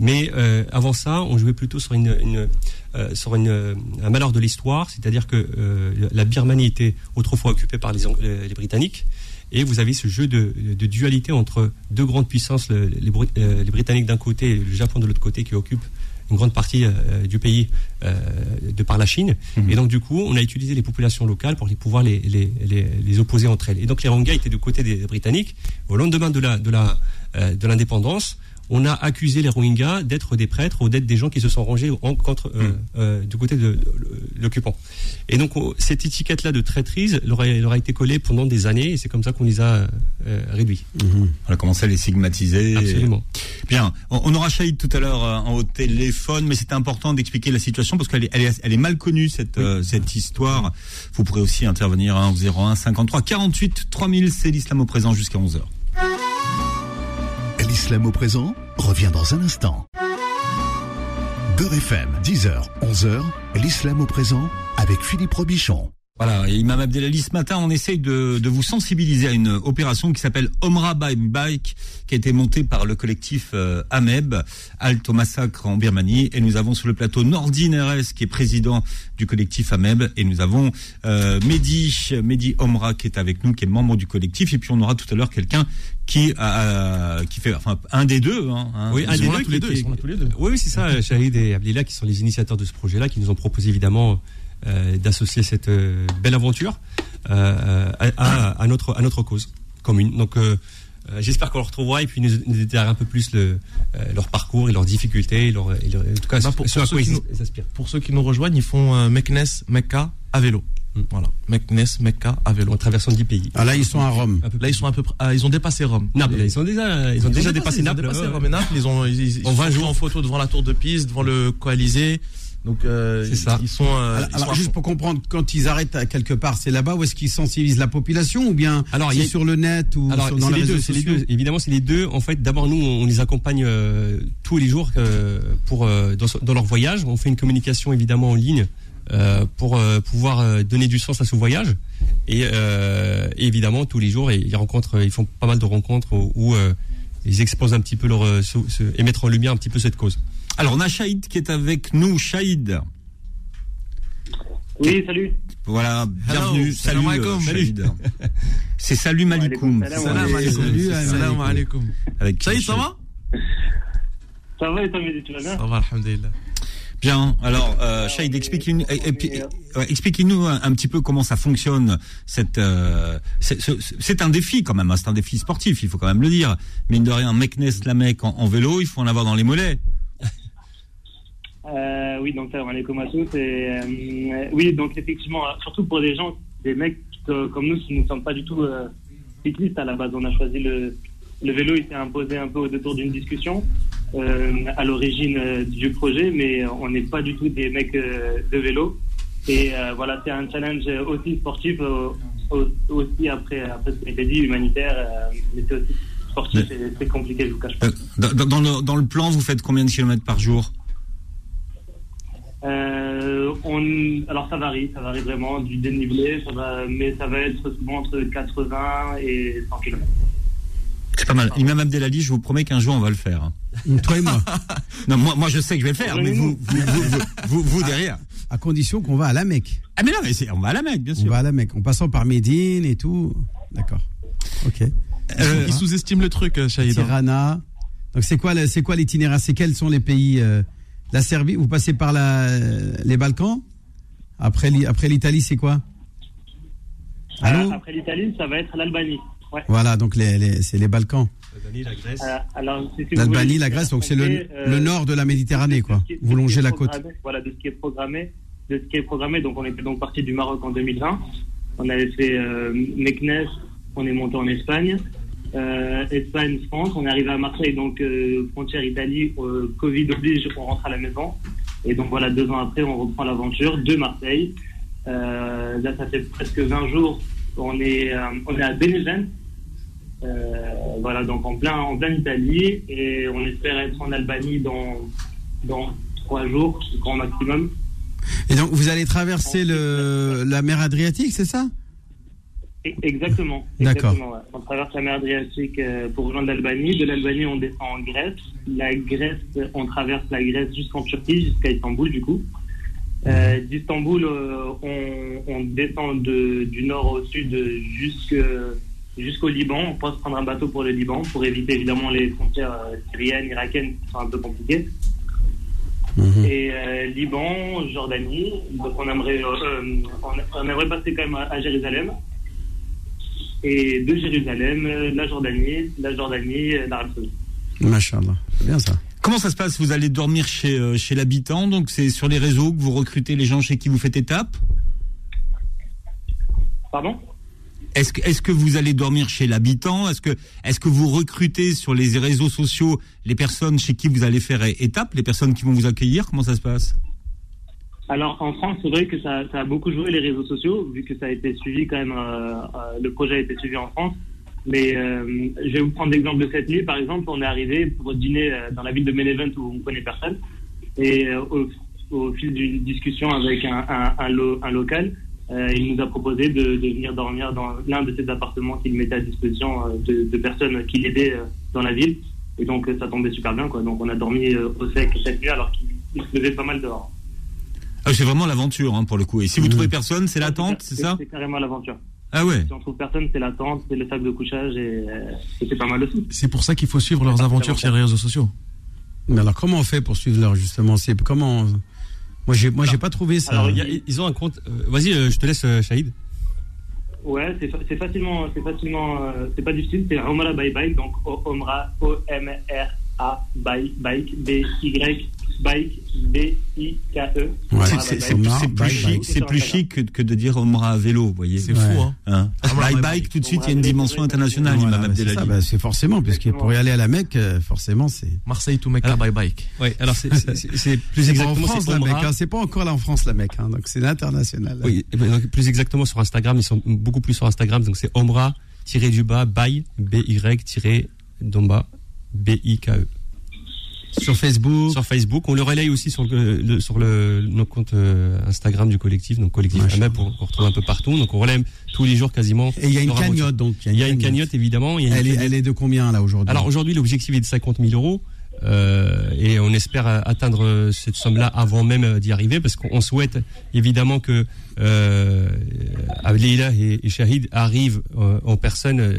Mais euh, avant ça, on jouait plutôt sur une, une, euh, sur une, un malheur de l'histoire, c'est-à-dire que euh, la Birmanie était autrefois occupée par les, Britanniques, et vous avez ce jeu de, de dualité entre deux grandes puissances, le- les, Brit- les Britanniques d'un côté et le Japon de l'autre côté, qui occupent une grande partie euh, du pays euh, de par la Chine. Mhm. Et donc, du coup, on a utilisé les populations locales pour les pouvoir les, les, les, les opposer entre elles. Et donc, les Rohingyas étaient du côté des Britanniques. Au lendemain de la de la euh, de l'indépendance, on a accusé les Rohingyas d'être des prêtres ou d'être des gens qui se sont rangés en, contre euh, Mhm. euh, du côté de, de l'occupant. Et donc, on- cette étiquette-là de traîtrise leur a, leur a été collée pendant des années, et c'est comme ça qu'on les a euh, réduits. Mhm. On a commencé à les stigmatiser. Absolument. Bien, on, on aura Chaïd tout à l'heure en haut téléphone, mais c'était important d'expliquer la situation parce qu'elle est, elle est, elle est mal connue cette, cette histoire. Vous pourrez aussi intervenir au 01 53 48 3000, c'est l'islam au présent jusqu'à 11h. L'islam au présent revient dans un instant. Beurre FM, 10h, 11h, l'islam au présent avec Philippe Robichon. Voilà, et Imam Abdelali, ce matin, on essaye de, de vous sensibiliser à une opération qui s'appelle Omra by Bike, qui a été montée par le collectif euh, Ameb, au massacre en Birmanie. Et nous avons sur le plateau Nordine RS, qui est président du collectif Ameb. Et nous avons euh, Mehdi, Mehdi Omra, qui est avec nous, qui est membre du collectif. Et puis on aura tout à l'heure quelqu'un qui, a- qui fait, enfin, un des deux. Hein, hein. Oui, un Ils des deux tous les qui- deux, ils sont là tous les deux. Oui, oui, c'est ça, Shahid et Abdillah qui sont les initiateurs de ce projet-là, qui nous ont proposé évidemment d'associer cette euh, belle aventure euh, à, à- à notre, à notre cause commune. Donc euh, euh, j'espère qu'on le retrouvera et puis nous, nous détaillera un peu plus le, euh, leur parcours et leurs difficultés, et leur, et leur- en tout cas Bah, pour- ce pour ceux nous-. Pour ceux qui nous rejoignent, ils font euh, Meknes, Mecca à vélo. Mm. Voilà, Meknes, Mecca à vélo. En traversant 10 pays. Ah, là, ils sont à Rome. Là, ils sont à peu près, ah, ils ont dépassé Rome. Naples, ils sont déjà, ils ont déjà dépassé ils ont Naples. dépassé ouais, Rome et Naples. Ils ont, ils, ils, En ils 20 sont jours. en photo devant la tour de Pise, devant le Coalisé. Donc, euh, C'est ça. Ils sont, euh, Alors, ils sont juste pour comprendre, quand ils arrêtent à quelque part, c'est là-bas où est-ce qu'ils sensibilisent la population ou bien Alors, il y c'est a- sur le net ou Alors, sur, dans c'est les les, deux, c'est les deux. Évidemment, c'est les deux. En fait, d'abord, nous, on les accompagne euh, tous les jours euh, pour euh, dans, dans leur voyage. On fait une communication évidemment en ligne euh, pour euh, pouvoir euh, donner du sens à ce voyage. Et, euh, évidemment, tous les jours, ils rencontrent, ils font pas mal de rencontres où, où, euh, ils exposent un petit peu leur, euh, ce- ce- et mettre en lumière un petit peu cette cause. Alors, on a Chaïd qui est avec nous. Chaïd. Oui, salut. Voilà, bienvenue. salam Salut, alaikum. euh, Chaïd. C'est Salut Malikoum. Salam Salam alaikum. Salut, Salam alaikum. Avec est, ça va? Ça va et toi, Mehdi, tu vas bien? Ça va, alhamdulillah. Bien. Alors, euh, Chaïd, expliquez-nous un, un petit peu comment ça fonctionne. Cette, euh, c'est- un défi quand même. hein, c'est un défi sportif. Il faut quand même le dire. Mine de rien, Meknes la mec en, en vélo, il faut en avoir dans les mollets. Euh, Oui, donc alaikum à tous. Et, euh, oui, donc effectivement, surtout pour des gens, des mecs que- comme nous qui ne sommes pas du tout euh, cyclistes à la base, on a choisi le, le vélo, il s'est imposé un peu au détour d'une discussion euh, à l'origine du projet, mais on n'est pas du tout des mecs de vélo. Et voilà, c'est un challenge aussi sportif, au- aussi après, après ce qui a été dit, humanitaire, mais c'est aussi sportif c'est compliqué, je vous cache pas. Dans, dans- dans le, dans le plan, vous faites combien de kilomètres par jour? Euh, on, alors ça varie, ça varie vraiment du dénivelé, ça va, mais ça va être souvent entre 80 et 100 km. C'est pas mal. Imam Abdelali, je vous promets qu'un jour on va le faire. hein. Toi et moi. Non, moi, moi je sais que je vais le faire, mais vous, vous, vous, vous, vous- vous derrière. À condition qu'on va à la Mecque. Ah mais non, mais on va à la Mecque, bien On sûr. va à la Mecque. En passant par Médine et tout. D'accord. Ok. Euh, Ils sous-estiment le truc, euh, Shahid. hein. Tirana. Donc c'est quoi, le- c'est quoi l'itinéraire? C'est quels sont les pays euh, La Serbie, vous passez par la, les Balkans? Après, l'I- après l'Italie, c'est quoi? Allô? Euh, après l'Italie, ça va être l'Albanie. Ouais. Voilà, donc les, les- c'est les Balkans. la Grèce. Euh, alors, si- L'Albanie, voulez, la Grèce, donc c'est le, euh, le nord de la Méditerranée, quoi. qui Vous longez la côte. Voilà, de ce qui est programmé. De ce qui est programmé. Donc, on était donc parti du Maroc en 2020. On avait fait euh, Meknès, on est monté en Espagne. Euh, Espagne, France, on est arrivé à Marseille, donc euh, frontière Italie, euh, Covid oblige, on rentre à la maison. Et donc voilà, deux ans après, on reprend l'aventure de Marseille. Euh, là, ça fait presque 20 jours. On est, euh, on est à Benevent. Euh, voilà, donc en plein, en plein Italie. Et on espère être en Albanie dans, dans trois jours, grand maximum. Et donc, vous allez traverser le, la mer Adriatique, c'est ça? Exactement. D'accord. exactement, ouais. On traverse la mer Adriatique euh, pour rejoindre l'Albanie. De l'Albanie, on descend en Grèce. La Grèce, on traverse la Grèce jusqu'en Turquie, jusqu'à Istanbul, du coup. Euh, D'Istanbul, euh, on, on descend de, du nord au sud jusqu'au Liban. On pense prendre un bateau pour le Liban pour éviter évidemment les frontières syriennes, irakiennes qui sont un peu compliquées. Mhm. Et euh, Liban, Jordanie. Donc on aimerait, on, on aimerait passer quand même à, à Jérusalem. Et de Jérusalem, la Jordanie, la Jordanie, euh, l'Arabie Saoudite. Machallah. C'est bien ça. Comment ça se passe? Vous allez dormir chez, euh, chez l'habitant, donc c'est sur les réseaux que vous recrutez les gens chez qui vous faites étape? Pardon? Est-ce que, est-ce que vous allez dormir chez l'habitant? Est-ce que, est-ce que vous recrutez sur les réseaux sociaux les personnes chez qui vous allez faire étape, les personnes qui vont vous accueillir? Comment ça se passe? Alors en France, c'est vrai que ça, a beaucoup joué les réseaux sociaux, vu que ça a été suivi quand même, euh, euh, le projet a été suivi en France. Mais euh, je vais vous prendre l'exemple de cette nuit, par exemple, on est arrivé pour dîner dans la ville de Benevent où on connaît personne. Et au, fil d'une discussion avec un, un, un, lo- un local, il nous a proposé de, venir dormir dans l'un de ces appartements qu'il mettait à disposition de, personnes qui l'aidaient dans la ville. Et donc ça tombait super bien, quoi. Donc on a dormi au sec cette nuit alors qu'il faisait pas mal dehors. Ah, C'est vraiment l'aventure hein, pour le coup. Et si vous Mhm. trouvez personne, c'est l'attente, c'est ça C'est carrément l'aventure. Ah ouais. Si on trouve personne, c'est l'attente, c'est le sac de couchage et, euh, et c'est pas mal aussi. C'est pour ça qu'il faut suivre leurs aventures sur les réseaux sociaux. Mais alors, comment on fait pour suivre leur justement C'est comment Moi, j'ai, moi, j'ai pas trouvé ça. Alors, y a- ils ont un compte. euh, Vas-y, euh, je te laisse, euh, Shahid. Ouais, c'est fa- c'est facilement, c'est facilement, euh, c'est pas difficile, c'est Omra by Bike, donc O- Omra, O-M-R-A, by Bike, B-Y, Bike, B-I-K-E. Ouais, C'est- Bike. c'est Bike, plus bike. chic, c'est plus chic que, que de dire Omra à vélo, vous voyez. C'est Ouais. fou, hein. Hein Omra bike by bike, bike. tout de suite, il y a une dimension bike. internationale, Voilà, Imam bah, c'est bah, c'est forcément, puisque pour y aller à la Mecque, euh, forcément, c'est. Marseille to Mecca by bike. Ouais, alors c'est- plus pas en exactement. France c'est la. Mecque, hein, c'est pas encore là en France la Mecque, hein, donc c'est l'international. Oui, eh ben, plus exactement sur Instagram, ils sont beaucoup plus sur Instagram, donc c'est Omra tiré du bas by B Y Sur Facebook. Sur Facebook, on le relaye aussi sur le, le- sur le nos comptes euh, Instagram du collectif, donc collectif Machallah. AMEB, on, on retrouve un peu partout, donc on relaye tous les jours quasiment. Et il y a une cagnotte, donc. Il y a une cagnotte évidemment. il y a une Elle est, elle est de combien là aujourd'hui? Alors aujourd'hui, l'objectif est de 50 000 euros. Euh, et on espère atteindre cette somme-là avant même euh, d'y arriver, parce qu'on souhaite évidemment que euh, et, Shahid arrivent euh, en personne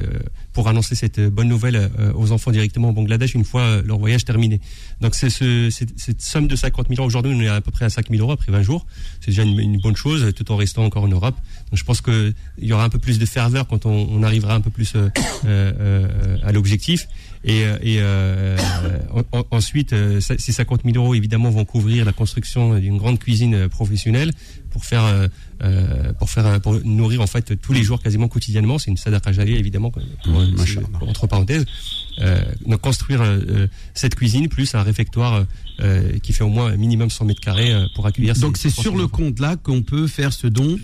pour annoncer cette bonne nouvelle aux enfants directement au Bangladesh une fois leur voyage terminé. Donc c'est ce, cette, somme de 50 000 euros aujourd'hui, on est à peu près à 5 000 euros après 20 jours. C'est déjà une bonne chose, tout en restant encore en Europe. Donc je pense que il y aura un peu plus de ferveur quand on, on arrivera un peu plus euh, euh, à l'objectif. Et, euh, et en- en- ensuite, ces 50 000 euros évidemment vont couvrir la construction d'une grande cuisine professionnelle pour faire, pour faire, pour nourrir en fait tous les jours quasiment quotidiennement. C'est une sadaqa jariya évidemment, pour, entre parenthèses. Euh, donc construire cette cuisine plus un réfectoire euh, qui fait au moins un minimum 100 mètres carrés euh, pour accueillir. Donc ces- c'est ces sur le 300 enfants. compte là qu'on peut faire ce don.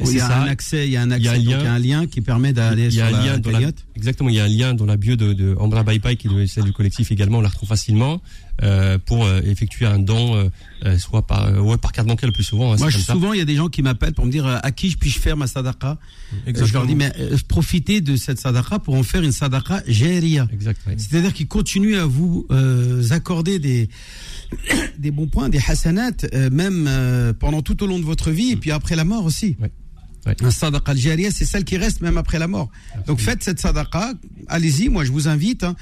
il y a ça. un accès, il y a un Il y a accès, un donc lien. a un lien qui permet d'aller Il y sur a un la lien dans la, exactement, il y a un lien dans la bio de, de Ambra Bye qui est celle du collectif également, on la retrouve facilement euh, pour euh, effectuer un don, euh, euh, soit par, euh, ouais, par carte bancaire le plus souvent. hein, Moi, je- souvent, il y a des gens qui m'appellent pour me dire euh, à qui je puis-je faire ma sadaqa? Je leur dis, mais euh, profitez de cette sadaqa pour en faire une sadaqa ouais. C'est-à-dire qu'ils continuent à vous euh, accorder des, des bons points, des hasanats, euh, même euh, pendant tout au long de votre vie et puis après la mort aussi. Un sadaqa al-jariya, c'est celle qui reste même après la mort. Donc faites cette sadaqa, allez-y, moi je vous invite. hein.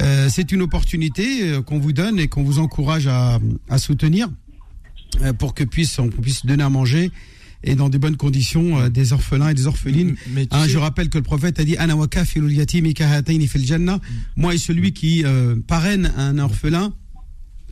Euh, c'est une opportunité euh, qu'on vous donne et qu'on vous encourage à, à soutenir pour que puisse, on puisse donner à manger et dans des bonnes conditions euh, des orphelins et des orphelines. Mais Hein, sais- je rappelle que le prophète a dit Ana jannah. Moi et celui qui euh, parraine un orphelin,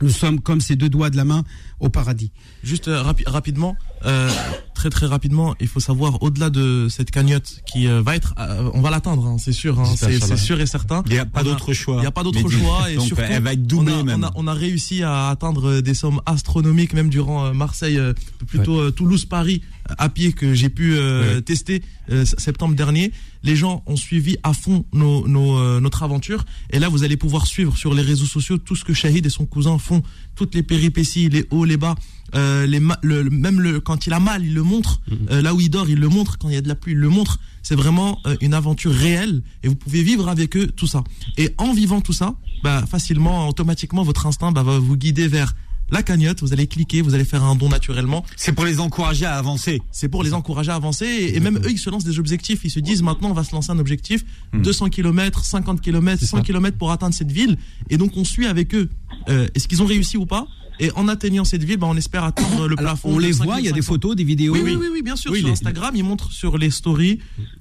nous sommes comme ces deux doigts de la main au paradis. Juste euh, rapi- rapidement, euh, très très rapidement, il faut savoir au-delà de cette cagnotte qui euh, va être, euh, on va l'atteindre, hein, c'est sûr, hein, c'est sûr et certain. Il n'y a pas d'autre choix. Il n'y a pas d'autre choix et Donc, surtout, elle va être doublée on a, même. On a, on a réussi à atteindre des sommes astronomiques même durant euh, Marseille, euh, plutôt euh, Toulouse-Paris à pied que j'ai pu euh, Ouais. tester euh, septembre dernier. Les gens ont suivi à fond nos, nos, euh, notre aventure et là vous allez pouvoir suivre sur les réseaux sociaux tout ce que Shahid et son cousin font, toutes les péripéties, les hauts, les bas. Euh, les le- même le, quand il a mal, il le montre. Euh, là où il dort, il le montre. Quand il y a de la pluie, il le montre. C'est vraiment euh, une aventure réelle et vous pouvez vivre avec eux tout ça. Et en vivant tout ça, bah, facilement, automatiquement, votre instinct bah, va vous guider vers la cagnotte. Vous allez cliquer, vous allez faire un don naturellement. C'est pour les encourager à avancer. C'est pour les encourager à avancer et, et même eux, ils se lancent des objectifs. Ils se disent maintenant, on va se lancer un objectif 200 km, 50 km, 100 ça. km pour atteindre cette ville. Et donc, on suit avec eux. Euh, Est-ce qu'ils ont réussi ou pas? Et en atteignant cette ville, bah, on espère atteindre le Alors, plafond. on les voit, il y a des 5500. photos, des vidéos? Oui, oui, oui, oui, bien sûr. Oui, sur les- Instagram, ils montrent sur les stories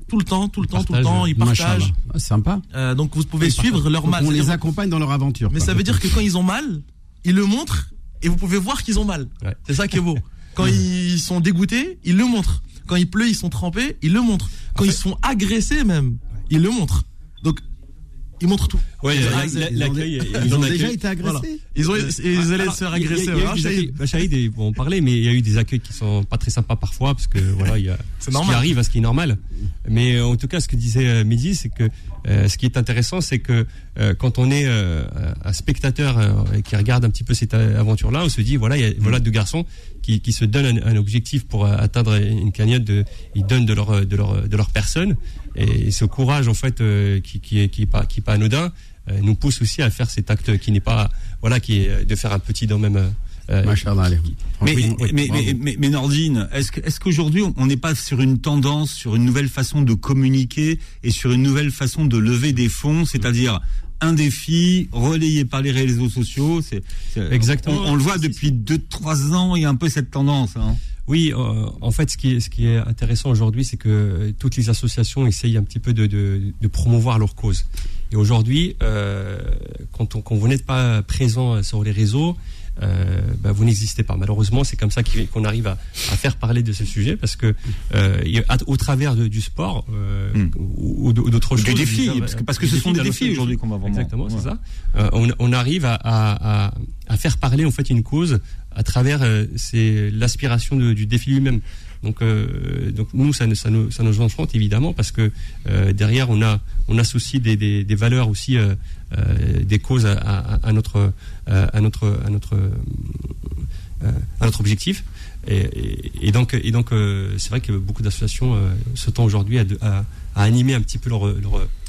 tout le temps, tout le temps, tout le temps. Ils partagent. Ah, Sympa. Euh, donc, vous pouvez suivre leur mal. on les accompagne dans leur aventure. mais quoi. ça veut dire que quand ils ont mal, ils le montrent et vous pouvez voir qu'ils ont mal. Ouais. C'est ça qui est beau. Quand ils sont dégoûtés, ils le montrent. Quand il pleut, ils sont trempés, ils le montrent. Quand ils sont agressés même, ils le montrent. Donc, ils montrent tout. Ouais, Ils la- ont- la- Ils ont- l'accueil, Ils ont l'accueil- déjà été agressés. Voilà. Ils, ont, ils allaient Alors, se faire agresser. Ah, bah, bon, on parlait, mais il y a eu des accueils qui sont pas très sympas parfois, parce que voilà, il y a ce normal. qui arrive, à ce qui est normal. Mais euh, en tout cas, ce que disait euh, Mehdi, c'est que euh, ce qui est intéressant, c'est que euh, quand on est euh, un spectateur euh, qui regarde un petit peu cette aventure-là, on se dit voilà, il y a, voilà deux garçons qui, qui se donnent un, un objectif pour euh, atteindre une cagnotte, de, ils donnent de leur de leur de leur personne, et, ce courage en fait euh, qui qui est qui est pas qui est pas anodin nous pousse aussi à faire cet acte qui n'est pas voilà qui est de faire un petit don même. euh, allez. Mais, mais, mais, mais, mais Nordine, est-ce que, est-ce qu'aujourd'hui on n'est pas sur une tendance, sur une nouvelle façon de communiquer et sur une nouvelle façon de lever des fonds, c'est-à-dire un défi relayé par les réseaux sociaux. C'est, c'est- Exactement. On, on le voit depuis 2-3 ans, il y a un peu cette tendance. Hein. Oui, euh, en fait, ce qui est, ce qui est intéressant aujourd'hui, c'est que euh, toutes les associations essayent un petit peu de, de, de promouvoir leur cause. Et aujourd'hui, euh, quand, on, quand vous n'êtes pas présent sur les réseaux, euh, bah, vous n'existez pas. Malheureusement, c'est comme ça qu'on arrive à, à faire parler de ce sujet, parce que euh, au travers de- du sport euh, Hmm. ou, d'autres Du choses, défi, veux dire, parce que- parce que du ce sont des défis aujourd'hui qu'on va vraiment- Exactement, ouais. c'est ça. Euh, on, on arrive à, à, à, à faire parler en fait une cause à travers euh, c'est l'aspiration du défi lui-même. Donc, euh, donc nous, ça, nous- ça, nous, enchante évidemment parce que euh, derrière, on, a, on associe des, des, valeurs aussi, euh, des causes à, notre, à notre, à notre, à notre objectif. Et, donc, et donc c'est vrai que beaucoup d'associations se tendent aujourd'hui à, à, animer un petit peu leur,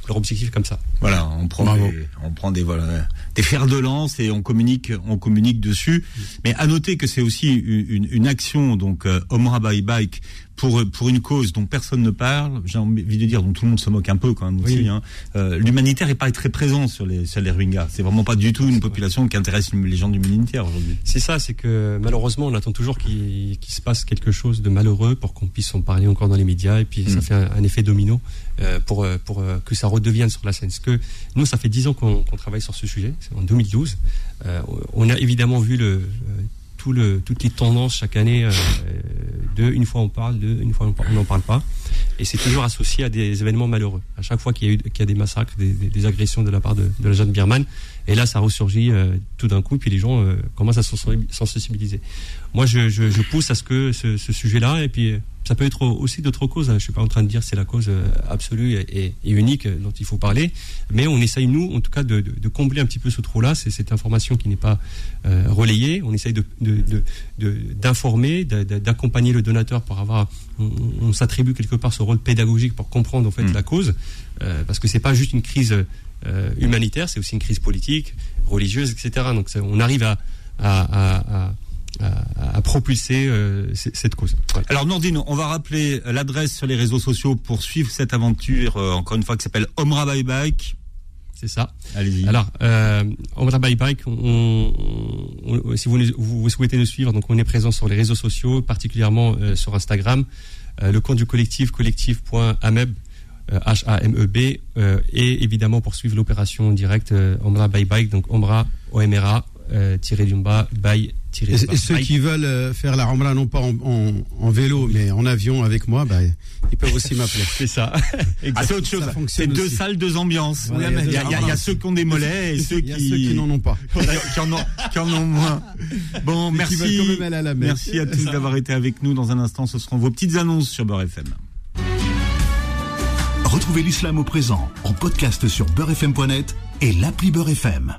leur objectif comme ça. Voilà, on prend, Bravo. des, on prend des, voilà, des fers de lance et on communique, on communique dessus. Mais à noter que c'est aussi une, une action, donc euh, Omra by Bike, pour pour une cause dont personne ne parle. J'ai envie de dire dont tout le monde se moque un peu quand même aussi. Oui. Hein. Euh, L'humanitaire est pas très présent sur les sur les Rohingyas. C'est vraiment pas du tout une population qui intéresse les gens du humanitaire aujourd'hui. C'est ça, c'est que malheureusement, on attend toujours qu'il qu'il se passe quelque chose de malheureux pour qu'on puisse en parler encore dans les médias, et puis ça Mm. fait un, un effet domino euh, pour, euh, pour euh, que ça redevienne sur la scène. Parce que nous, ça fait dix ans qu'on qu'on travaille sur ce sujet, en 2012. Euh, on a évidemment vu le, euh, toutes les tendances chaque année euh, de une fois on parle, de une fois on n'en parle pas. Et c'est toujours associé à des événements malheureux. À chaque fois qu'il y a des massacres, des, agressions de la part de, la jeune birmane, et là ça ressurgit euh, tout d'un coup, puis les gens euh, commencent à s'en- s'en sensibiliser. Moi, je, pousse à ce que ce, ce sujet-là, et puis Ça peut être aussi d'autres causes. hein. Je suis pas en train de dire que c'est la cause euh, absolue et, et unique euh, dont il faut parler, mais on essaye nous, en tout cas, de, de- de combler un petit peu ce trou-là. C'est cette information qui n'est pas euh, relayée. On essaye d'informer, de, d'accompagner le donateur pour avoir. On, on s'attribue quelque part ce rôle pédagogique pour comprendre en fait Mm. la cause, euh, parce que c'est pas juste une crise euh, humanitaire, c'est aussi une crise politique, religieuse, etc. Donc ça- on arrive à à, à- à- à- à propulser euh, cette cause. Alors Nordine, on va rappeler l'adresse sur les réseaux sociaux pour suivre cette aventure, euh, encore une fois, qui s'appelle Omra Bye Bike. C'est ça. Allez-y. Alors, euh, Omra Bye Bike, on, on- on- si vous, souhaitez nous suivre, donc on est présent sur les réseaux sociaux, particulièrement euh, sur Instagram. Le compte du collectif, collectif.ameb, H-A-M-E-B, et évidemment pour suivre l'opération directe Omra Bye Bike, donc Omra, O-M-R-A, tiré du bas, Bye, tiré Et, ceux qui veulent euh, faire la Ramla non pas en, en- en vélo mais en avion avec moi, bah, ils peuvent aussi m'appeler. C'est ça. Ah, c'est autre chose. C'est deux aussi. salles, deux ambiances. Voilà, il, y a, il y a il y a- deux il y a salles. ceux qui ont des mollets et ceux qui, n'en ont pas. qui, en ont, qui en ont moins. Bon, Et qui veulent merci. quand même aller à la. Merci à tous d'avoir été avec nous. Dans un instant, ce seront vos petites annonces sur Beurre FM. Retrouvez l'islam au présent en podcast sur beurrefm.net et l'appli Beurre FM.